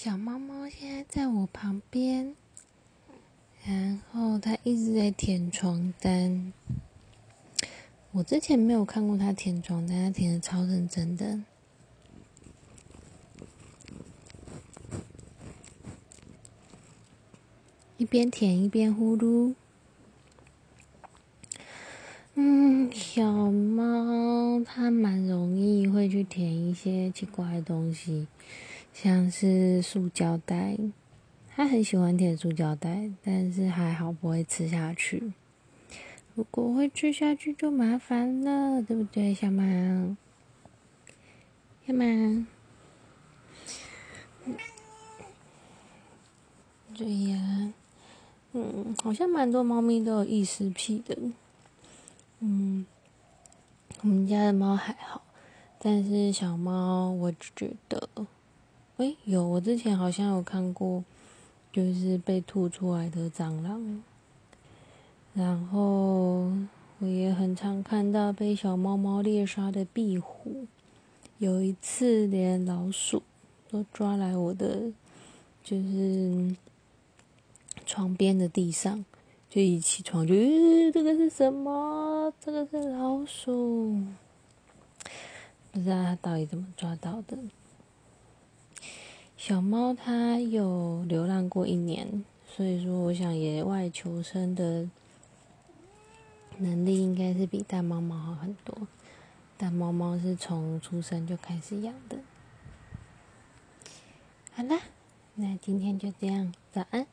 小猫猫现在在我旁边，然后它一直在舔床单。我之前没有看过它舔床单，它舔的超认真的，一边舔一边呼噜。嗯，小猫它蛮容易会去舔一些奇怪的东西。像是塑胶袋，它很喜欢舔塑胶袋，但是还好不会吃下去。如果会吃下去就麻烦了，对不对，小猫？小猫，对呀，嗯，好像蛮多猫咪都有异食癖的。嗯，我们家的猫还好，但是小猫，我觉得。哎，有我之前好像有看过，就是被吐出来的蟑螂，然后我也很常看到被小猫猫猎杀的壁虎，有一次连老鼠都抓来我的，就是床边的地上，就一起床就，这个是什么？这个是老鼠，不知道它到底怎么抓到的。小猫它有流浪过一年，所以说我想野外求生的能力应该是比大猫猫好很多。大猫猫是从出生就开始养的。好啦，那今天就这样，早安。